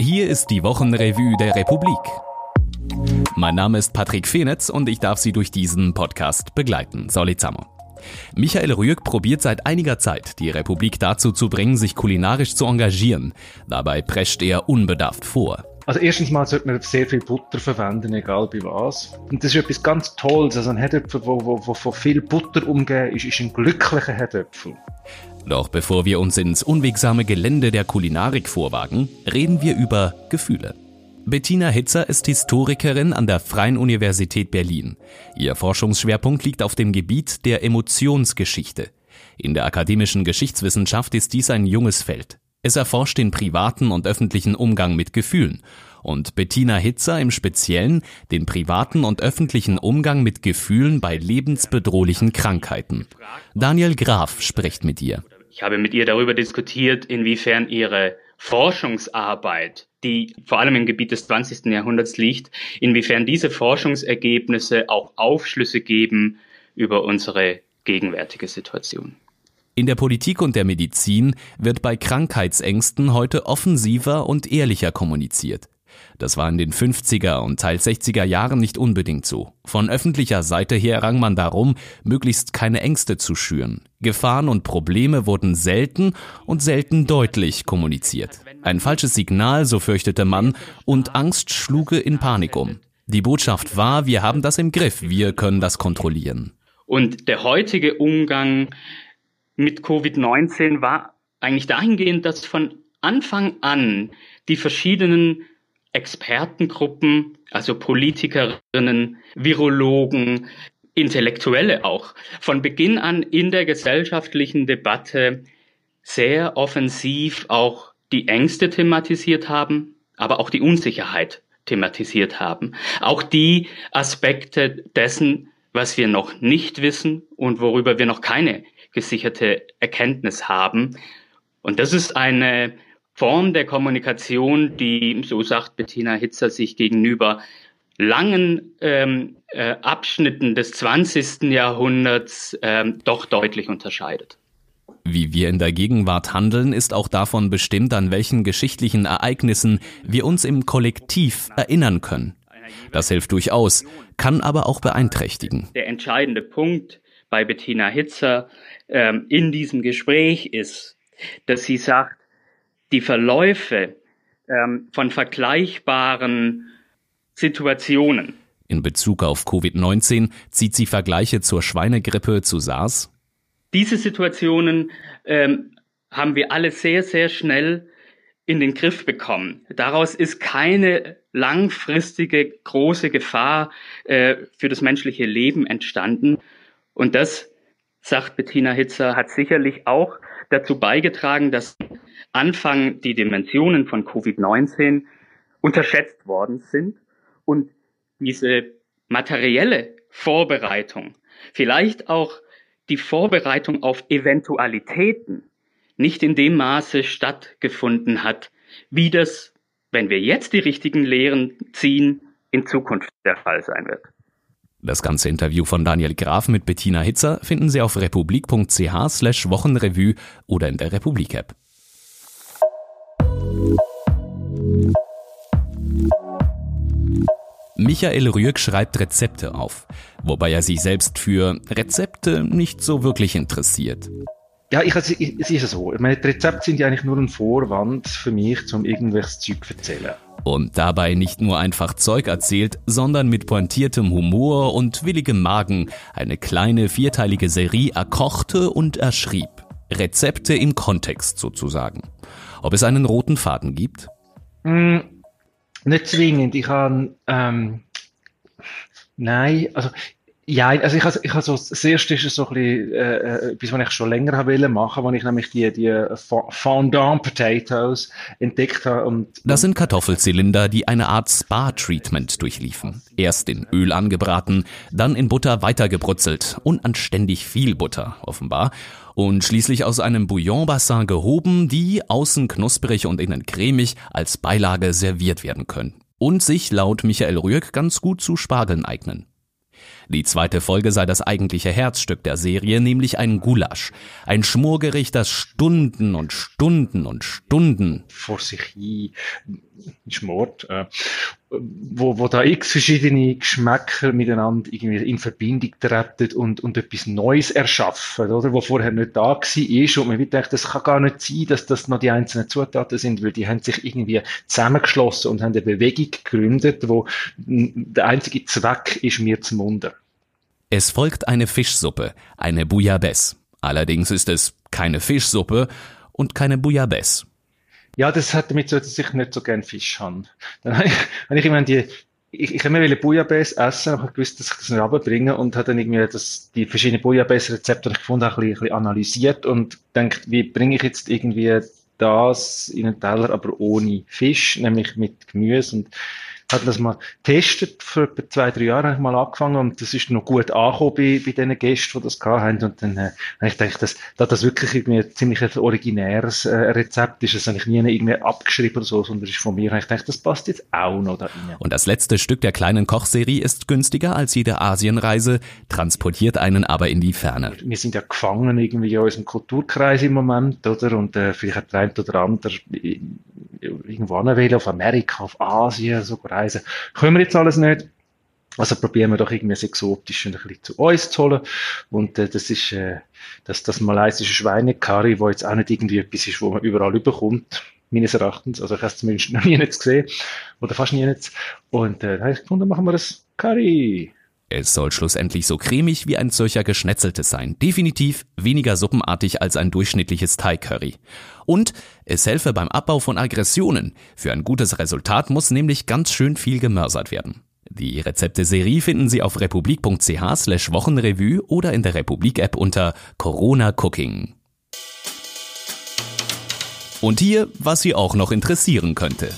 Hier ist die Wochenrevue der Republik. Mein Name ist Patrick Fenetz und ich darf Sie durch diesen Podcast begleiten. Solizamo. Michael Rüegg probiert seit einiger Zeit, die Republik dazu zu bringen, sich kulinarisch zu engagieren. Dabei prescht er unbedarft vor. Also erstens mal sollte man sehr viel Butter verwenden, egal bei was. Und das ist etwas ganz Tolles. Also ein Herdöpfel, wo von viel Butter umgeben ist, ist ein glücklicher Herdöpfel. Doch bevor wir uns ins unwegsame Gelände der Kulinarik vorwagen, reden wir über Gefühle. Bettina Hitzer ist Historikerin an der Freien Universität Berlin. Ihr Forschungsschwerpunkt liegt auf dem Gebiet der Emotionsgeschichte. In der akademischen Geschichtswissenschaft ist dies ein junges Feld. Es erforscht den privaten und öffentlichen Umgang mit Gefühlen und Bettina Hitzer im Speziellen den privaten und öffentlichen Umgang mit Gefühlen bei lebensbedrohlichen Krankheiten. Daniel Graf spricht mit ihr. Ich habe mit ihr darüber diskutiert, inwiefern ihre Forschungsarbeit, die vor allem im Gebiet des 20. Jahrhunderts liegt, inwiefern diese Forschungsergebnisse auch Aufschlüsse geben über unsere gegenwärtige Situation. In der Politik und der Medizin wird bei Krankheitsängsten heute offensiver und ehrlicher kommuniziert. Das war in den 50er und teils 60er Jahren nicht unbedingt so. Von öffentlicher Seite her rang man darum, möglichst keine Ängste zu schüren. Gefahren und Probleme wurden selten und selten deutlich kommuniziert. Ein falsches Signal, so fürchtete man, und Angst schluge in Panik um. Die Botschaft war, wir haben das im Griff, wir können das kontrollieren. Und der heutige Umgang mit Covid-19 war eigentlich dahingehend, dass von Anfang an die verschiedenen Expertengruppen, also Politikerinnen, Virologen, Intellektuelle auch, von Beginn an in der gesellschaftlichen Debatte sehr offensiv auch die Ängste thematisiert haben, aber auch die Unsicherheit thematisiert haben. Auch die Aspekte dessen, was wir noch nicht wissen und worüber wir noch keine gesicherte Erkenntnis haben. Und das ist eine Form der Kommunikation, die, so sagt Bettina Hitzer, sich gegenüber langen ähm, äh, Abschnitten des 20. Jahrhunderts ähm, doch deutlich unterscheidet. Wie wir in der Gegenwart handeln, ist auch davon bestimmt, an welchen geschichtlichen Ereignissen wir uns im Kollektiv erinnern können. Das hilft durchaus, kann aber auch beeinträchtigen. Der entscheidende Punkt bei Bettina Hitzer ähm, in diesem Gespräch ist, dass sie sagt, die Verläufe ähm, von vergleichbaren Situationen. In Bezug auf Covid-19 zieht sie Vergleiche zur Schweinegrippe, zu SARS? Diese Situationen ähm, haben wir alle sehr, sehr schnell in den Griff bekommen. Daraus ist keine langfristige große Gefahr äh, für das menschliche Leben entstanden. Und das, sagt Bettina Hitzer, hat sicherlich auch dazu beigetragen, dass Anfang die Dimensionen von Covid-19 unterschätzt worden sind und diese materielle Vorbereitung, vielleicht auch die Vorbereitung auf Eventualitäten nicht in dem Maße stattgefunden hat, wie das, wenn wir jetzt die richtigen Lehren ziehen, in Zukunft der Fall sein wird. Das ganze Interview von Daniel Graf mit Bettina Hitzer finden Sie auf republik.ch slash Wochenrevue oder in der Republik-App. Michael Rüegg schreibt Rezepte auf, wobei er sich selbst für Rezepte nicht so wirklich interessiert. Ja, ich, also, ich, es ist so. Meine, Rezepte sind ja eigentlich nur ein Vorwand für mich, um irgendwelches Zeug zu erzählen. Und dabei nicht nur einfach Zeug erzählt, sondern mit pointiertem Humor und willigem Magen eine kleine vierteilige Serie erkochte und erschrieb. Rezepte im Kontext sozusagen. Ob es einen roten Faden gibt? Mm, nicht zwingend. Ich habe, ähm, nein, also ja, also ich habe ich hab so, das erste ist so ein bisschen, äh, äh etwas, was ich schon länger haben wollen machen, wo ich nämlich die, die Fondant Potatoes entdeckt habe. Und, das sind Kartoffelzylinder, die eine Art Spa-Treatment durchliefen. Erst in Öl angebraten, dann in Butter weitergebrutzelt. Unanständig viel Butter, offenbar. Und schließlich aus einem Bouillonbassin gehoben, die außen knusprig und innen cremig als Beilage serviert werden können. Und sich laut Michael Rüegg ganz gut zu Spargeln eignen. Die zweite Folge sei das eigentliche Herzstück der Serie, nämlich ein Gulasch. Ein Schmorgericht, das Stunden und Stunden und Stunden vor sich hin schmort, äh, wo, wo da x verschiedene Geschmäcker miteinander irgendwie in Verbindung treten und, und etwas Neues erschaffen, oder? Wo vorher nicht da war ist und man wird denkt, das kann gar nicht sein, dass das noch die einzelnen Zutaten sind, weil die haben sich irgendwie zusammengeschlossen und haben eine Bewegung gegründet, wo der einzige Zweck ist mir zum Wunder. Es folgt eine Fischsuppe, eine Bouillabaisse. Allerdings ist es keine Fischsuppe und keine Bouillabaisse. Ja, das hat damit so, dass ich nicht so gern Fisch habe. Dann habe ich, habe ich immer die, ich, ich immer Bouillabaisse essen, aber ich gewusst, dass ich das nicht runterbringe und habe dann irgendwie das, die verschiedenen Bouillabaisse-Rezepte, gefunden habe, ein bisschen, ein bisschen analysiert und denkt, wie bringe ich jetzt irgendwie das in einen Teller, aber ohne Fisch, nämlich mit Gemüse und hat das mal getestet, vor etwa zwei, drei Jahren habe ich mal angefangen und das ist noch gut angekommen bei, bei den Gästen, die das haben und dann äh, habe ich gedacht, dass, dass das wirklich irgendwie ein ziemlich originäres äh, Rezept ist, das habe ich nie irgendwie abgeschrieben oder so, sondern das ist von mir, habe ich gedacht, das passt jetzt auch noch da rein. Und das letzte Stück der kleinen Kochserie ist günstiger als jede Asienreise, transportiert einen aber in die Ferne. Wir sind ja gefangen irgendwie in unserem Kulturkreis im Moment, oder? Und äh, vielleicht hat der eine oder andere irgendwo anwählen, auf Amerika, auf Asien, so reisen. Können wir jetzt alles nicht. Also probieren wir doch irgendwie das exotisch ein bisschen zu uns zu holen. Und äh, das ist äh, das, das malaysische Schweinecurry, wo jetzt auch nicht irgendwie etwas ist, wo man überall überkommt, meines Erachtens. Also ich habe es zumindest noch nie gesehen. Oder fast nie nicht. Und äh, da habe ich gefunden, machen wir das Curry. Es soll schlussendlich so cremig wie ein solcher Geschnetzeltes sein. Definitiv weniger suppenartig als ein durchschnittliches Thai-Curry. Und es helfe beim Abbau von Aggressionen. Für ein gutes Resultat muss nämlich ganz schön viel gemörsert werden. Die Rezepte-Serie finden Sie auf republik.ch slash Wochenrevue oder in der Republik-App unter Corona Cooking. Und hier, was Sie auch noch interessieren könnte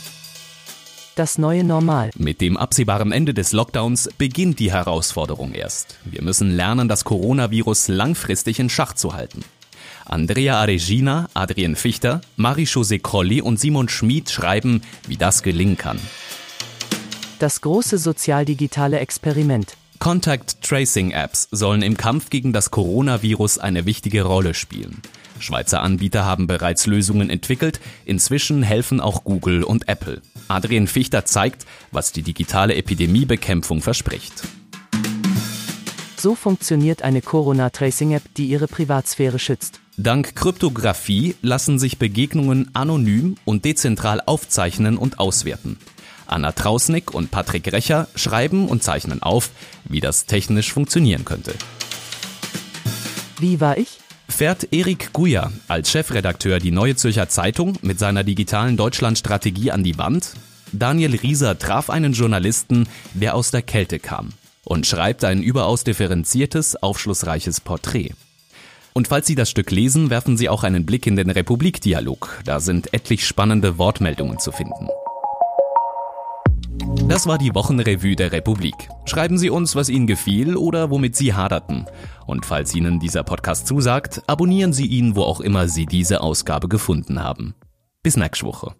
das neue Normal. Mit dem absehbaren Ende des Lockdowns beginnt die Herausforderung erst. Wir müssen lernen, das Coronavirus langfristig in Schach zu halten. Andrea Aregina, Adrien Fichter, Marie-José Crolli und Simon Schmid schreiben, wie das gelingen kann. Das große sozialdigitale Experiment. Contact Tracing Apps sollen im Kampf gegen das Coronavirus eine wichtige Rolle spielen. Schweizer Anbieter haben bereits Lösungen entwickelt, inzwischen helfen auch Google und Apple. Adrian Fichter zeigt, was die digitale Epidemiebekämpfung verspricht. So funktioniert eine Corona-Tracing-App, die ihre Privatsphäre schützt. Dank Kryptographie lassen sich Begegnungen anonym und dezentral aufzeichnen und auswerten. Anna Trausnick und Patrick Recher schreiben und zeichnen auf, wie das technisch funktionieren könnte. Wie war ich? Fährt Erik Guya als Chefredakteur die Neue Zürcher Zeitung mit seiner digitalen Deutschlandstrategie an die Wand? Daniel Rieser traf einen Journalisten, der aus der Kälte kam und schreibt ein überaus differenziertes, aufschlussreiches Porträt. Und falls Sie das Stück lesen, werfen Sie auch einen Blick in den Republikdialog. Da sind etlich spannende Wortmeldungen zu finden. Das war die Wochenrevue der Republik. Schreiben Sie uns, was Ihnen gefiel oder womit Sie haderten. Und falls Ihnen dieser Podcast zusagt, abonnieren Sie ihn, wo auch immer Sie diese Ausgabe gefunden haben. Bis nächste Woche.